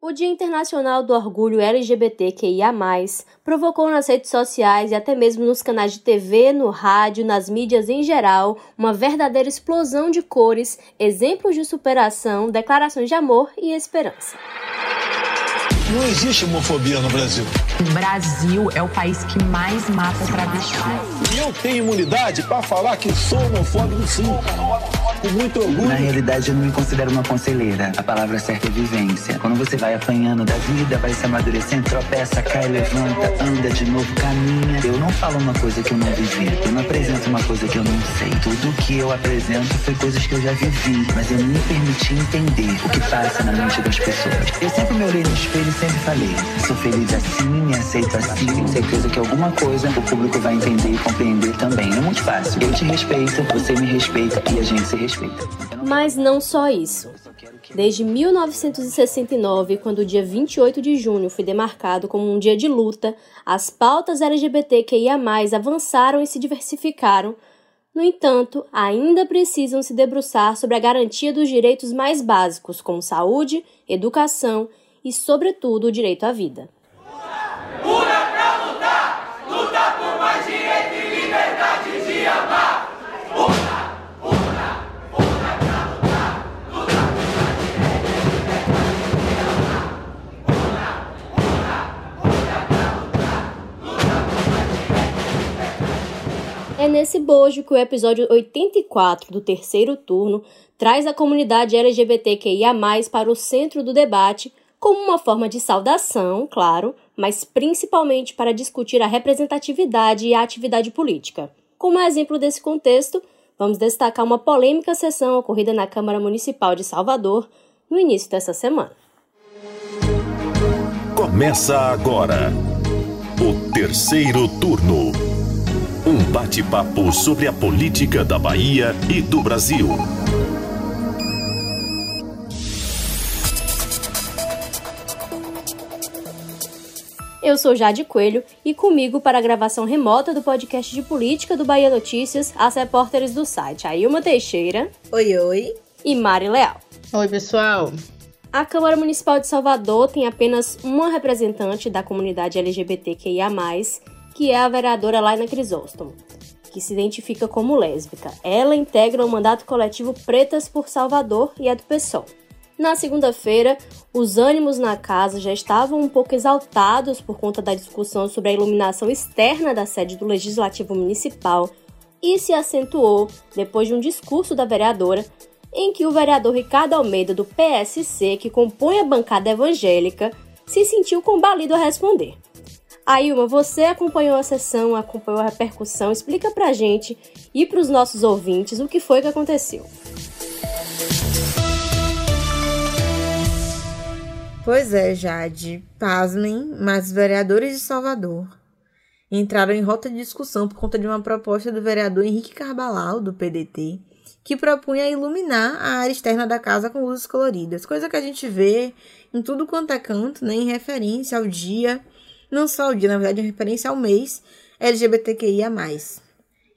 O Dia Internacional do Orgulho LGBTQIA+, provocou nas redes sociais e até mesmo nos canais de TV, no rádio, nas mídias em geral, uma verdadeira explosão de cores, exemplos de superação, declarações de amor e esperança. Não existe homofobia no Brasil. O Brasil é o país que mais mata travesti. E eu tenho imunidade para falar que sou homofóbico sim. Com muito orgulho. Na realidade, eu não me considero uma conselheira. A palavra certa é vivência. Quando você vai apanhando da vida, vai se amadurecendo, tropeça, cai, levanta, anda de novo, caminha. Eu não falo uma coisa que eu não vivi. Eu não apresento uma coisa que eu não sei. Tudo que eu apresento foi coisas que eu já vivi, mas eu me permiti entender o que passa na mente das pessoas. Eu sempre me olhei no espelho e sempre falei: sou feliz assim, me aceito assim. Tenho certeza que alguma coisa o público vai entender e compreender também. É muito fácil. Eu te respeito, você me respeita e a gente se respeita. Mas não só isso. Desde 1969, quando o dia 28 de junho foi demarcado como um dia de luta, as pautas LGBTQIA+, avançaram e se diversificaram. No entanto, ainda precisam se debruçar sobre a garantia dos direitos mais básicos, como saúde, educação e, sobretudo, o direito à vida. É nesse bojo que o episódio 84 do terceiro turno traz a comunidade LGBTQIA+, para o centro do debate, como uma forma de saudação, claro, mas principalmente para discutir a representatividade e a atividade política. Como exemplo desse contexto, vamos destacar uma polêmica sessão ocorrida na Câmara Municipal de Salvador no início dessa semana. Começa agora o terceiro turno. Um bate-papo sobre a política da Bahia e do Brasil. Eu sou Jade Coelho e comigo para a gravação remota do podcast de política do Bahia Notícias, as repórteres do site Ailma Teixeira. Oi, oi. E Mari Leal. Oi, pessoal. A Câmara Municipal de Salvador tem apenas uma representante da comunidade LGBTQIA+, que é a vereadora Laina Crisóstomo, que se identifica como lésbica. Ela integra o mandato coletivo Pretas por Salvador e é do PSOL. Na segunda-feira, os ânimos na casa já estavam um pouco exaltados por conta da discussão sobre a iluminação externa da sede do Legislativo Municipal e se acentuou depois de um discurso da vereadora em que o vereador Ricardo Almeida, do PSC, que compõe a bancada evangélica, se sentiu combalido a responder. Ailma, você acompanhou a sessão, acompanhou a repercussão, explica pra gente e pros nossos ouvintes o que foi que aconteceu. Pois é, Jade, pasmem, mas vereadores de Salvador entraram em rota de discussão por conta de uma proposta do vereador Henrique Carbalal, do PDT, que propunha iluminar a área externa da casa com luzes coloridas, coisa que a gente vê em tudo quanto é canto, né, em referência ao dia não só o dia, na verdade, é referência ao mês LGBTQIA+.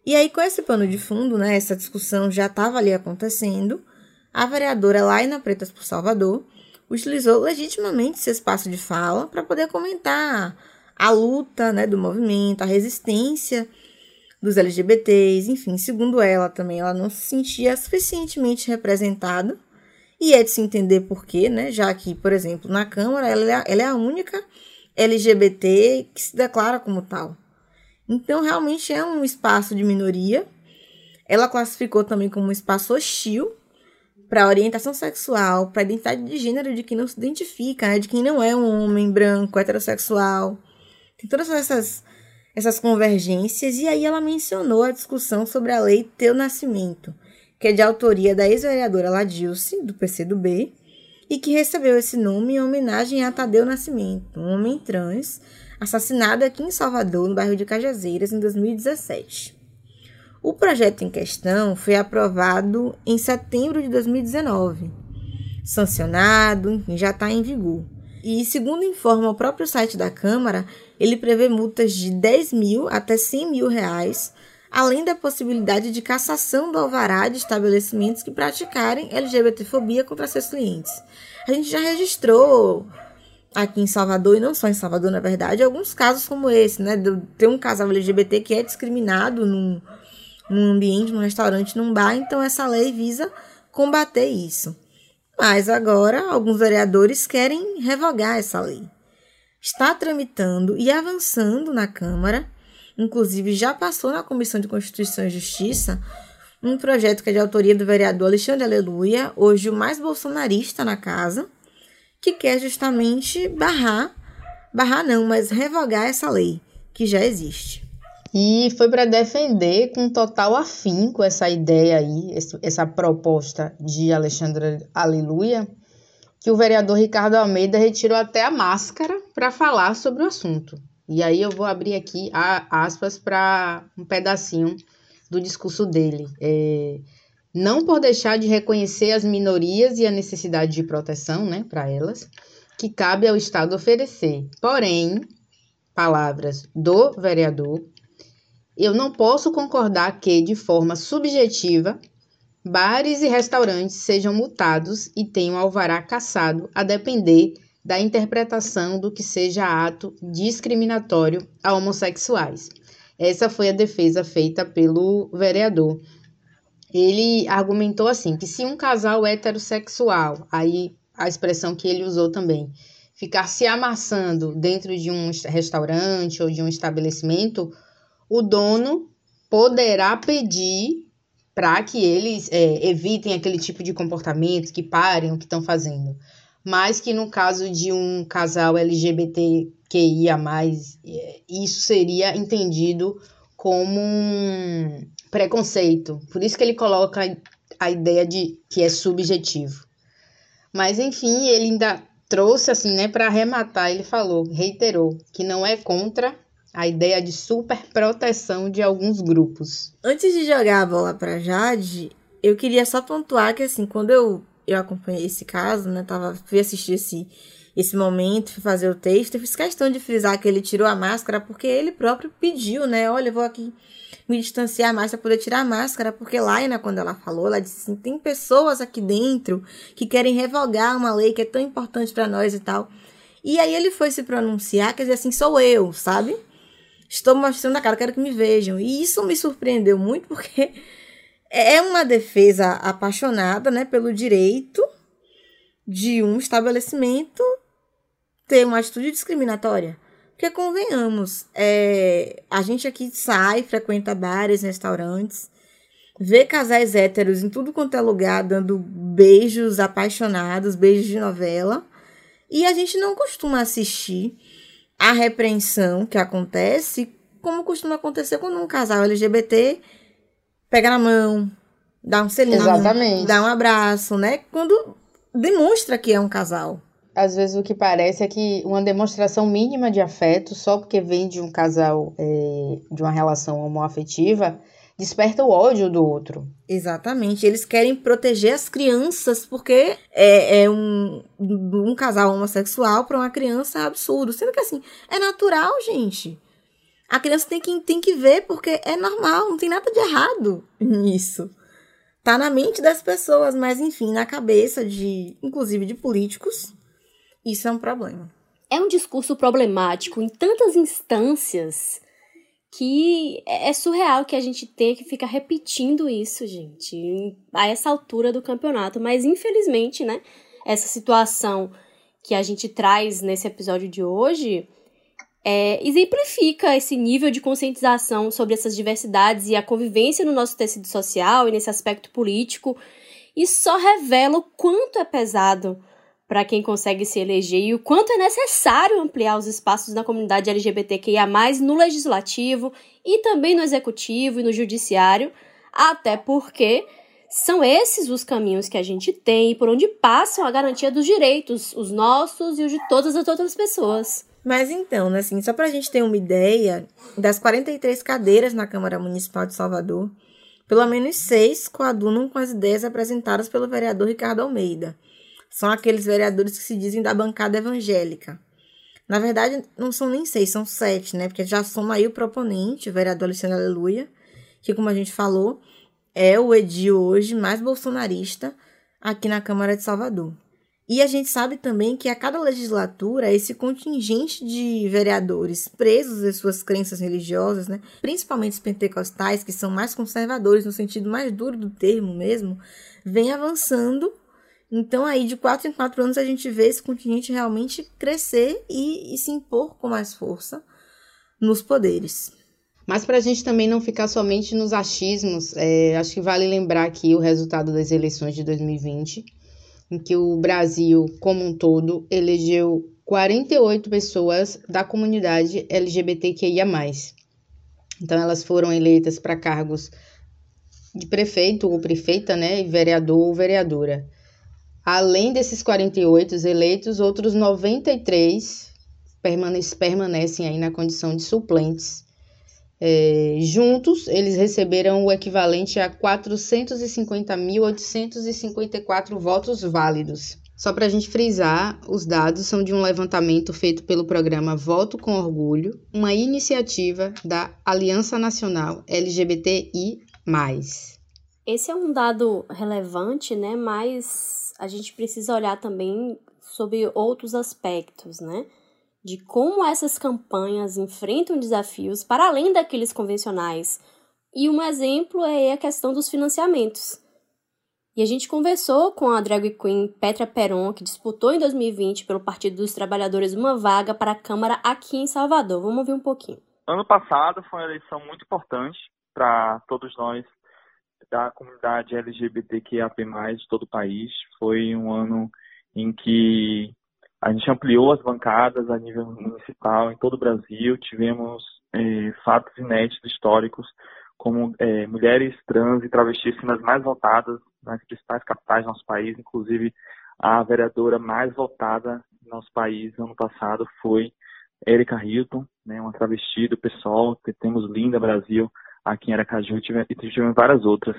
E aí, com esse pano de fundo, né, essa discussão já estava ali acontecendo, a vereadora Laina Pretas por Salvador utilizou legitimamente esse espaço de fala para poder comentar a luta né, do movimento, a resistência dos LGBTs, enfim, segundo ela também, ela não se sentia suficientemente representada, e é de se entender por quê, né, já que, por exemplo, na Câmara ela é, ela é a única LGBT que se declara como tal. Então, realmente é um espaço de minoria. Ela classificou também como um espaço hostil para orientação sexual, para identidade de gênero de quem não se identifica, né? de quem não é um homem branco, heterossexual. Tem todas essas, essas convergências. E aí ela mencionou a discussão sobre a lei Teu Nascimento, que é de autoria da ex-vereadora Ladilce, do PCdoB, e que recebeu esse nome em homenagem a Tadeu Nascimento, um homem trans assassinado aqui em Salvador, no bairro de Cajazeiras, em 2017. O projeto em questão foi aprovado em setembro de 2019, sancionado, enfim, já está em vigor. E, segundo informa o próprio site da Câmara, ele prevê multas de 10 mil até 100 mil reais além da possibilidade de cassação do alvará de estabelecimentos que praticarem LGBTfobia contra seus clientes. A gente já registrou aqui em Salvador, e não só em Salvador, na verdade, alguns casos como esse, né? Ter um casal LGBT que é discriminado num, num ambiente, num restaurante, num bar, então essa lei visa combater isso. Mas agora alguns vereadores querem revogar essa lei. Está tramitando e avançando na Câmara, inclusive já passou na Comissão de Constituição e Justiça, um projeto que é de autoria do vereador Alexandre Aleluia, hoje o mais bolsonarista na casa, que quer justamente barrar, barrar não, mas revogar essa lei que já existe. E foi para defender com total afinco essa ideia aí, essa proposta de Alexandre Aleluia, que o vereador Ricardo Almeida retirou até a máscara para falar sobre o assunto. E aí eu vou abrir aqui aspas para um pedacinho do discurso dele. É, não por deixar de reconhecer as minorias e a necessidade de proteção, né, para elas, que cabe ao Estado oferecer. Porém, palavras do vereador, eu não posso concordar que, de forma subjetiva, bares e restaurantes sejam multados e tenham alvará cassado, a depender da interpretação do que seja ato discriminatório a homossexuais. Essa foi a defesa feita pelo vereador ele argumentou assim que se um casal heterossexual, aí a expressão que ele usou também, ficar se amassando dentro de um restaurante ou de um estabelecimento, o dono poderá pedir para que eles é, evitem aquele tipo de comportamento, que parem o que estão fazendo. Mas que no caso de um casal LGBTQIA, é, isso seria entendido como um, preconceito. Por isso que ele coloca a ideia de que é subjetivo. Mas enfim, ele ainda trouxe assim, né, para arrematar, ele falou, reiterou que não é contra a ideia de superproteção de alguns grupos. Antes de jogar a bola para Jade, eu queria só pontuar que assim, quando eu eu acompanhei esse caso, né, tava fui assistir esse esse momento, fui fazer o texto, eu fiz questão de frisar que ele tirou a máscara porque ele próprio pediu, né? Olha, eu vou aqui me distanciar mais para poder tirar a máscara, porque Laina, quando ela falou, ela disse assim: tem pessoas aqui dentro que querem revogar uma lei que é tão importante para nós e tal. E aí ele foi se pronunciar, quer dizer assim, sou eu, sabe? Estou mostrando a cara, quero que me vejam. E isso me surpreendeu muito, porque é uma defesa apaixonada, né, pelo direito de um estabelecimento ter uma atitude discriminatória. Porque convenhamos, é, a gente aqui sai, frequenta bares, restaurantes, vê casais héteros em tudo quanto é lugar dando beijos apaixonados, beijos de novela, e a gente não costuma assistir a repreensão que acontece, como costuma acontecer quando um casal LGBT pega na mão, dá um selinho, Exatamente. dá um abraço, né? Quando demonstra que é um casal às vezes o que parece é que uma demonstração mínima de afeto, só porque vem de um casal, é, de uma relação homoafetiva, desperta o ódio do outro. Exatamente. Eles querem proteger as crianças porque é, é um, um casal homossexual para uma criança é absurdo. Sendo que assim, é natural, gente. A criança tem que, tem que ver porque é normal, não tem nada de errado nisso. Tá na mente das pessoas, mas enfim, na cabeça de, inclusive de políticos, isso é um problema. É um discurso problemático em tantas instâncias que é surreal que a gente tenha que ficar repetindo isso, gente, a essa altura do campeonato. Mas infelizmente, né, essa situação que a gente traz nesse episódio de hoje é, exemplifica esse nível de conscientização sobre essas diversidades e a convivência no nosso tecido social e nesse aspecto político, e só revela o quanto é pesado para quem consegue se eleger e o quanto é necessário ampliar os espaços da comunidade LGBTQIA, no legislativo e também no executivo e no judiciário, até porque são esses os caminhos que a gente tem por onde passam a garantia dos direitos, os nossos e os de todas as outras pessoas. Mas então, né, assim, só para a gente ter uma ideia, das 43 cadeiras na Câmara Municipal de Salvador, pelo menos seis coadunam com as ideias apresentadas pelo vereador Ricardo Almeida são aqueles vereadores que se dizem da bancada evangélica. Na verdade, não são nem seis, são sete, né? Porque já soma aí o proponente, o vereador Alexandre Aleluia, que, como a gente falou, é o edil hoje mais bolsonarista aqui na Câmara de Salvador. E a gente sabe também que a cada legislatura, esse contingente de vereadores presos às suas crenças religiosas, né, principalmente os pentecostais, que são mais conservadores no sentido mais duro do termo mesmo, vem avançando. Então, aí, de quatro em quatro anos, a gente vê esse contingente realmente crescer e, e se impor com mais força nos poderes. Mas para a gente também não ficar somente nos achismos, é, acho que vale lembrar aqui o resultado das eleições de 2020 em que o Brasil, como um todo, elegeu 48 pessoas da comunidade LGBTQIA. Então, elas foram eleitas para cargos de prefeito ou prefeita, né, e vereador ou vereadora. Além desses 48 eleitos, outros 93 permanecem aí na condição de suplentes é, juntos, eles receberam o equivalente a 450.854 votos válidos. Só para a gente frisar, os dados são de um levantamento feito pelo programa Voto com Orgulho, uma iniciativa da Aliança Nacional LGBTI. Esse é um dado relevante, né? Mas a gente precisa olhar também sobre outros aspectos, né? De como essas campanhas enfrentam desafios para além daqueles convencionais. E um exemplo é a questão dos financiamentos. E a gente conversou com a drag queen Petra Peron, que disputou em 2020 pelo Partido dos Trabalhadores uma vaga para a Câmara aqui em Salvador. Vamos ouvir um pouquinho. Ano passado foi uma eleição muito importante para todos nós da comunidade LGBTQIAP+, de todo o país. Foi um ano em que a gente ampliou as bancadas a nível municipal em todo o Brasil. Tivemos é, fatos inéditos históricos, como é, mulheres trans e travestis sendo as mais votadas nas principais capitais do nosso país. Inclusive, a vereadora mais votada no nosso país ano passado foi Erika Hilton, né, uma travesti do PSOL. Temos Linda Brasil aqui em Aracaju e tivemos, tivemos várias outras.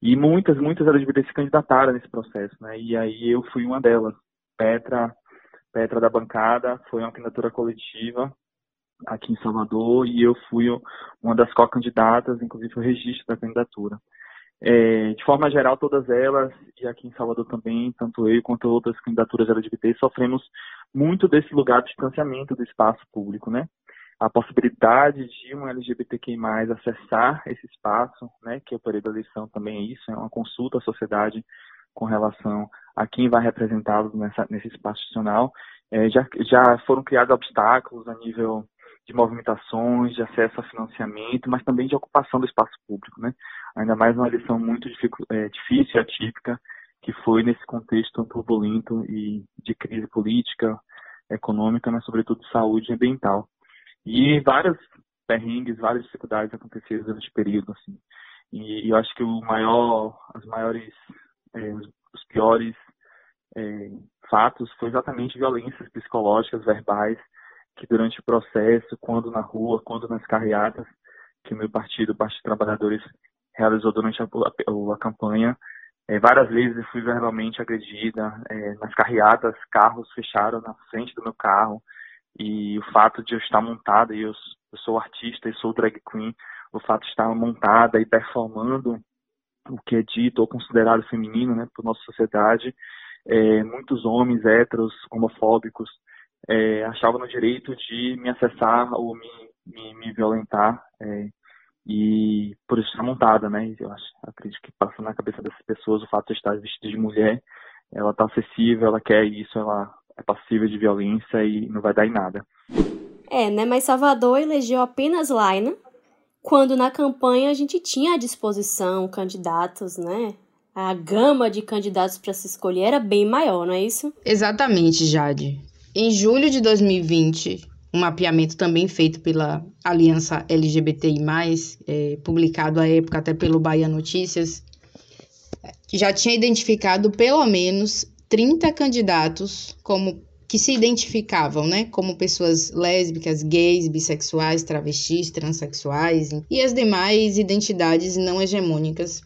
E muitas, muitas LGBT se candidataram nesse processo, né? E aí eu fui uma delas. Petra Petra da bancada, foi uma candidatura coletiva aqui em Salvador e eu fui uma das co-candidatas, inclusive o registro da candidatura. É, de forma geral, todas elas, e aqui em Salvador também, tanto eu quanto outras candidaturas LGBT, sofremos muito desse lugar de distanciamento do espaço público, né? A possibilidade de um LGBTQI+, acessar esse espaço, né, que é o período da eleição também é isso, é uma consulta à sociedade com relação a quem vai representá-los nesse espaço institucional. É, já, já foram criados obstáculos a nível de movimentações, de acesso a financiamento, mas também de ocupação do espaço público, né? Ainda mais uma eleição muito é, difícil atípica, que foi nesse contexto turbulento e de crise política, econômica, mas sobretudo de saúde ambiental. E várias perrengues, várias dificuldades aconteceram durante o período, assim. E eu acho que o maior, as maiores é, os piores é, fatos foi exatamente violências psicológicas, verbais, que durante o processo, quando na rua, quando nas carreatas, que o meu partido, o Partido Trabalhadores, realizou durante a, a, a campanha, é, várias vezes eu fui verbalmente agredida. É, nas carreatas, carros fecharam na frente do meu carro. E o fato de eu estar montada, e eu, eu sou artista e sou drag queen, o fato de estar montada e performando o que é dito ou considerado feminino, né, por nossa sociedade, é, muitos homens héteros, homofóbicos, é, achavam no direito de me acessar ou me, me, me violentar é, e por isso estar montada, né? Eu acho, acredito que passa na cabeça dessas pessoas o fato de estar vestida de mulher, ela está acessível, ela quer isso, ela é passível de violência e não vai dar em nada. É, né? Mas Salvador elegeu apenas Laina, quando na campanha a gente tinha à disposição candidatos, né? A gama de candidatos para se escolher era bem maior, não é isso? Exatamente, Jade. Em julho de 2020, um mapeamento também feito pela Aliança LGBTI, é, publicado à época até pelo Bahia Notícias, já tinha identificado pelo menos 30 candidatos como que se identificavam, né, como pessoas lésbicas, gays, bissexuais, travestis, transexuais e as demais identidades não hegemônicas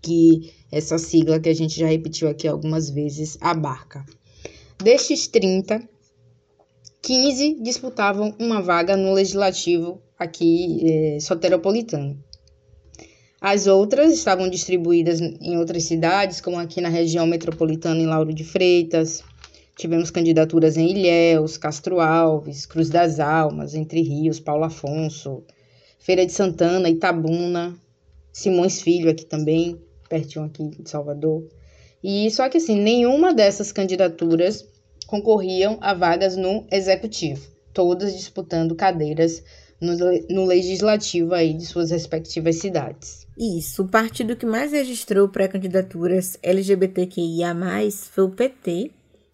que essa sigla que a gente já repetiu aqui algumas vezes abarca. Destes 30, 15 disputavam uma vaga no legislativo aqui é, soteropolitano. As outras estavam distribuídas em outras cidades, como aqui na região metropolitana em Lauro de Freitas, Tivemos candidaturas em Ilhéus, Castro Alves, Cruz das Almas, Entre Rios, Paulo Afonso, Feira de Santana, Itabuna, Simões Filho aqui também, pertinho aqui de Salvador. E só que assim, nenhuma dessas candidaturas concorriam a vagas no executivo, todas disputando cadeiras no, no legislativo aí de suas respectivas cidades. Isso, o partido que mais registrou pré-candidaturas LGBTQIA+, foi o PT,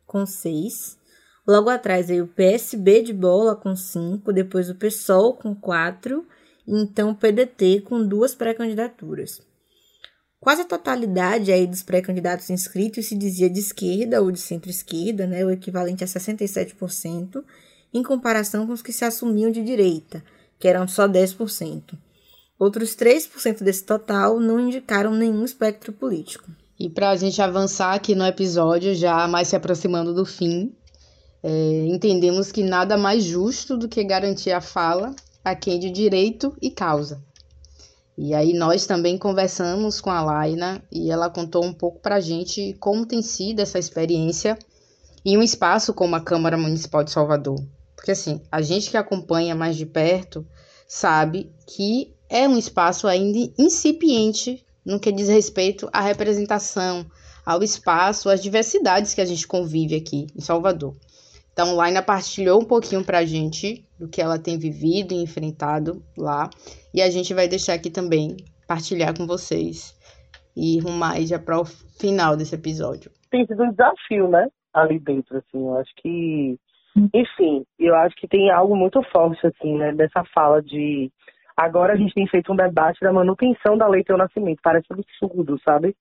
com 6. Logo atrás veio o PSB de bola com 5, depois o PSOL com 4 e então o PDT com duas pré-candidaturas. Quase a totalidade aí dos pré-candidatos inscritos se dizia de esquerda ou de centro-esquerda, né, o equivalente a 67%, em comparação com os que se assumiam de direita, que eram só 10%. Outros 3% desse total não indicaram nenhum espectro político. E para a gente avançar aqui no episódio, já mais se aproximando do fim, é, entendemos que nada mais justo do que garantir a fala a quem de direito e causa. E aí nós também conversamos com a Laina e ela contou um pouco para a gente como tem sido essa experiência em um espaço como a Câmara Municipal de Salvador. Porque assim, a gente que acompanha mais de perto sabe que é um espaço ainda incipiente no que diz respeito à representação, ao espaço, às diversidades que a gente convive aqui em Salvador. Então, Laina partilhou um pouquinho para a gente do que ela tem vivido e enfrentado lá, e a gente vai deixar aqui também partilhar com vocês e rumar já para o final desse episódio. Tem sido um desafio, né? Ali dentro, assim, eu acho que, enfim, eu acho que tem algo muito forte, assim, né? Dessa fala de Agora a gente tem feito um debate da manutenção da lei teu nascimento. Parece absurdo, sabe?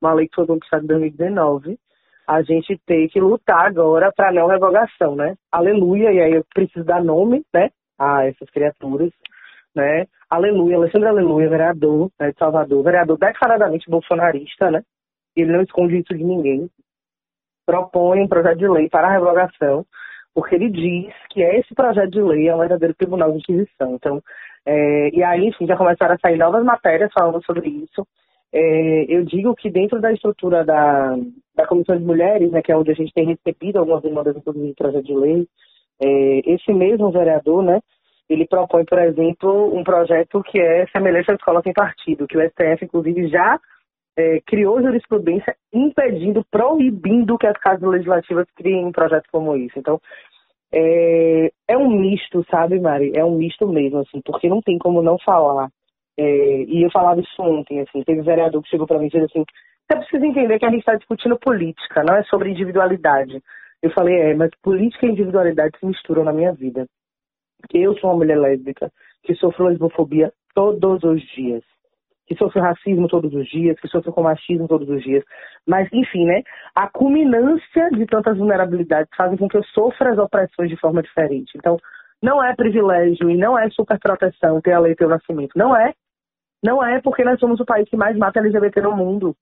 Uma lei que foi conquistada em 2019. A gente tem que lutar agora para não revogação, né? Aleluia, e aí eu preciso dar nome, né? A essas criaturas, né? Aleluia, Alexandre Aleluia, vereador né, de Salvador, vereador declaradamente bolsonarista, né? Ele não esconde isso de ninguém. Propõe um projeto de lei para a revogação, porque ele diz que esse projeto de lei é um verdadeiro tribunal de inquisição. Então, é, e aí, enfim, já começaram a sair novas matérias falando sobre isso. É, eu digo que dentro da estrutura da, da Comissão de Mulheres, né, que é onde a gente tem recebido algumas demandas, inclusive, de projeto de lei, é, esse mesmo vereador, né, ele propõe, por exemplo, um projeto que é semelhante à escola sem partido, que o STF, inclusive, já é, criou jurisprudência impedindo, proibindo que as casas legislativas criem um projeto como esse. Então, é, é um misto, sabe, Mari? É um misto mesmo, assim, porque não tem como não falar. É, e eu falava isso ontem, assim, teve um vereador que chegou para mim e disse assim, você precisa entender que a gente está discutindo política, não é sobre individualidade. Eu falei, é, mas política e individualidade se misturam na minha vida. Porque eu sou uma mulher lésbica que sofro lesbofobia todos os dias que sofrem racismo todos os dias, que sofrem com machismo todos os dias. Mas, enfim, né? A culminância de tantas vulnerabilidades fazem com que eu sofra as opressões de forma diferente. Então, não é privilégio e não é superproteção ter a lei pelo nascimento. Não é. Não é porque nós somos o país que mais mata LGBT no mundo.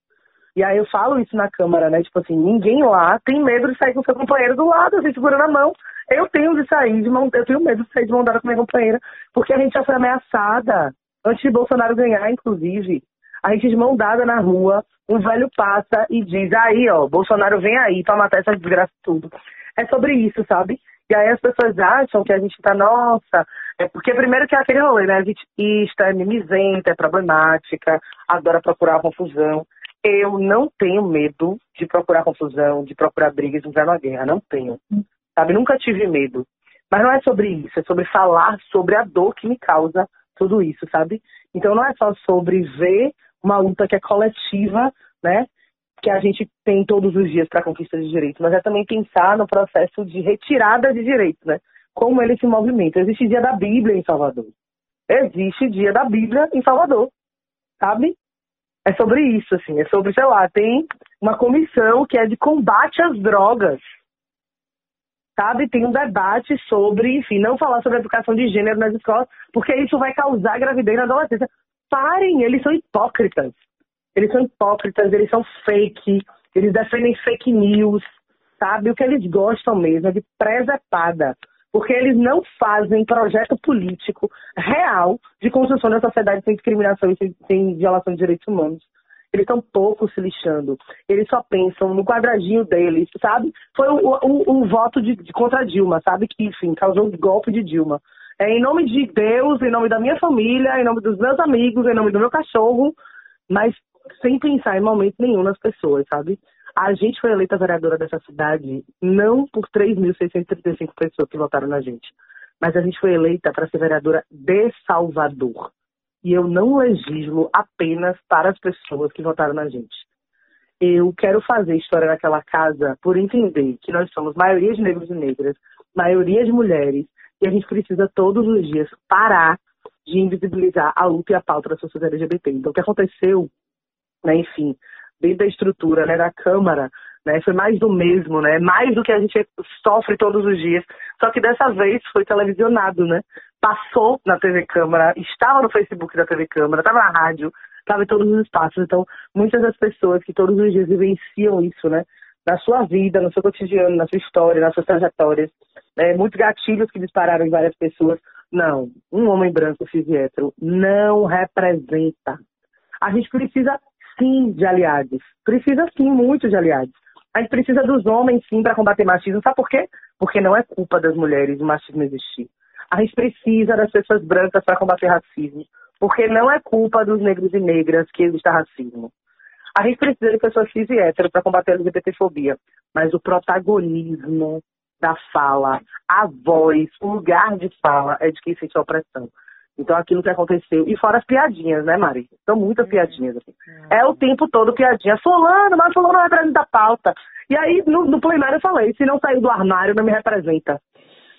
E aí eu falo isso na Câmara, né? Tipo assim, ninguém lá tem medo de sair com seu companheiro do lado, assim, segurando a mão. Eu tenho de sair de mão, eu tenho medo de sair de mão dada com minha companheira, porque a gente já foi ameaçada Antes de Bolsonaro ganhar, inclusive, a gente de mão dada na rua, um velho passa e diz, aí, ó, Bolsonaro vem aí para matar essa desgraça tudo. É sobre isso, sabe? E aí as pessoas acham que a gente tá, nossa, é porque primeiro que é aquele rolê, né? A gente isto é mimizenta, é problemática, adora procurar confusão. Eu não tenho medo de procurar confusão, de procurar brigas, entrar na guerra. Não tenho. Sabe? Nunca tive medo. Mas não é sobre isso, é sobre falar sobre a dor que me causa tudo isso, sabe? Então não é só sobre ver uma luta que é coletiva, né? Que a gente tem todos os dias para conquista de direitos, mas é também pensar no processo de retirada de direitos, né? Como ele se movimenta. Existe dia da Bíblia em Salvador. Existe dia da Bíblia em Salvador, sabe? É sobre isso, assim. É sobre, sei lá, tem uma comissão que é de combate às drogas sabe? Tem um debate sobre, enfim, não falar sobre educação de gênero nas escolas, porque isso vai causar gravidez na adolescência. Parem, eles são hipócritas. Eles são hipócritas, eles são fake, eles defendem fake news, sabe? O que eles gostam mesmo é de presepada, porque eles não fazem projeto político real de construção da sociedade sem discriminação e sem, sem violação de direitos humanos. Eles estão pouco se lixando. Eles só pensam no quadradinho deles, sabe? Foi o, o, o voto de, de, contra Dilma, sabe? Que, enfim, causou o golpe de Dilma. É em nome de Deus, em nome da minha família, em nome dos meus amigos, em nome do meu cachorro, mas sem pensar em momento nenhum nas pessoas, sabe? A gente foi eleita vereadora dessa cidade não por 3.635 pessoas que votaram na gente, mas a gente foi eleita para ser vereadora de Salvador. E eu não legislo apenas para as pessoas que votaram na gente. Eu quero fazer história naquela casa por entender que nós somos maioria de negros e negras, maioria de mulheres, e a gente precisa todos os dias parar de invisibilizar a luta e a pauta da sociedade LGBT. Então, o que aconteceu, né, enfim, dentro da estrutura né, da Câmara, né, foi mais do mesmo, né, mais do que a gente sofre todos os dias. Só que dessa vez foi televisionado, né? Passou na TV Câmara, estava no Facebook da TV Câmara, estava na rádio, estava em todos os espaços. Então, muitas das pessoas que todos os dias vivenciam isso, né? Na sua vida, no seu cotidiano, na sua história, nas suas trajetórias, né, muitos gatilhos que dispararam em várias pessoas. Não, um homem branco cis hétero não representa. A gente precisa sim de aliados. Precisa sim muito de aliados. A gente precisa dos homens sim para combater machismo. Sabe por quê? Porque não é culpa das mulheres o machismo existir. A gente precisa das pessoas brancas para combater racismo. Porque não é culpa dos negros e negras que exista racismo. A gente precisa de pessoas cis e hétero para combater a LGBTfobia. Mas o protagonismo da fala, a voz, o lugar de fala é de quem sente a opressão. Então, aquilo que aconteceu. E fora as piadinhas, né, Mari? São muitas uhum. piadinhas. Assim. É o tempo todo piadinha. Fulano, mas fulano não representa a pauta. E aí, no, no plenário, eu falei: se não saiu do armário, não me representa.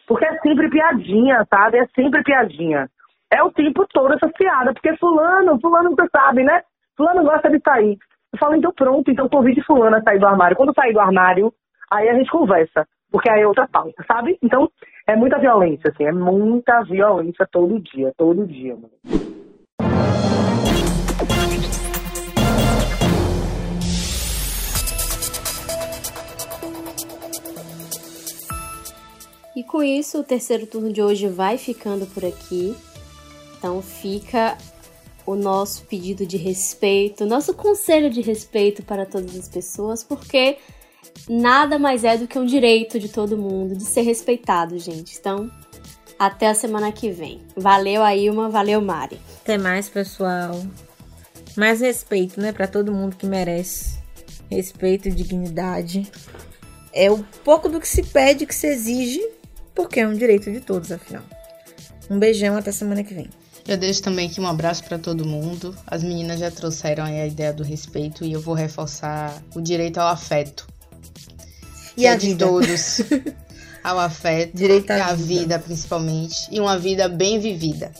Porque é sempre piadinha, sabe? É sempre piadinha. É o tempo todo essa piada. Porque Fulano, Fulano, você sabe, né? Fulano gosta de sair. Eu falo, então pronto, então convide Fulano a sair do armário. Quando sair do armário, aí a gente conversa porque aí é outra pauta, sabe? Então, é muita violência, assim, é muita violência todo dia, todo dia, mano. E com isso, o terceiro turno de hoje vai ficando por aqui. Então fica o nosso pedido de respeito, nosso conselho de respeito para todas as pessoas, porque nada mais é do que um direito de todo mundo de ser respeitado, gente. Então, até a semana que vem. Valeu, Ailma. Valeu, Mari. Até mais, pessoal. Mais respeito, né, para todo mundo que merece. Respeito dignidade. É o pouco do que se pede, que se exige, porque é um direito de todos, afinal. Um beijão, até semana que vem. Eu deixo também aqui um abraço para todo mundo. As meninas já trouxeram a ideia do respeito e eu vou reforçar o direito ao afeto e a é de todos. ao afeto, Direito à à vida. vida principalmente, e uma vida bem vivida.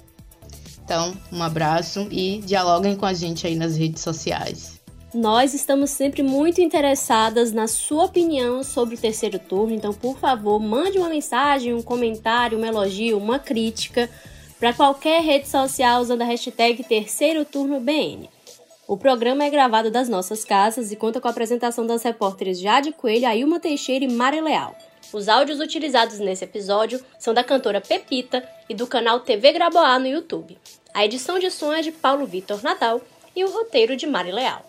Então, um abraço e dialoguem com a gente aí nas redes sociais. Nós estamos sempre muito interessadas na sua opinião sobre o terceiro turno, então, por favor, mande uma mensagem, um comentário, um elogio, uma crítica para qualquer rede social usando a hashtag Terceiro Turno BN. O programa é gravado das nossas casas e conta com a apresentação das repórteres Jade Coelho, Ailma Teixeira e Mari Leal. Os áudios utilizados nesse episódio são da cantora Pepita e do canal TV Graboá no YouTube. A edição de som é de Paulo Vitor Natal e o roteiro de Mari Leal.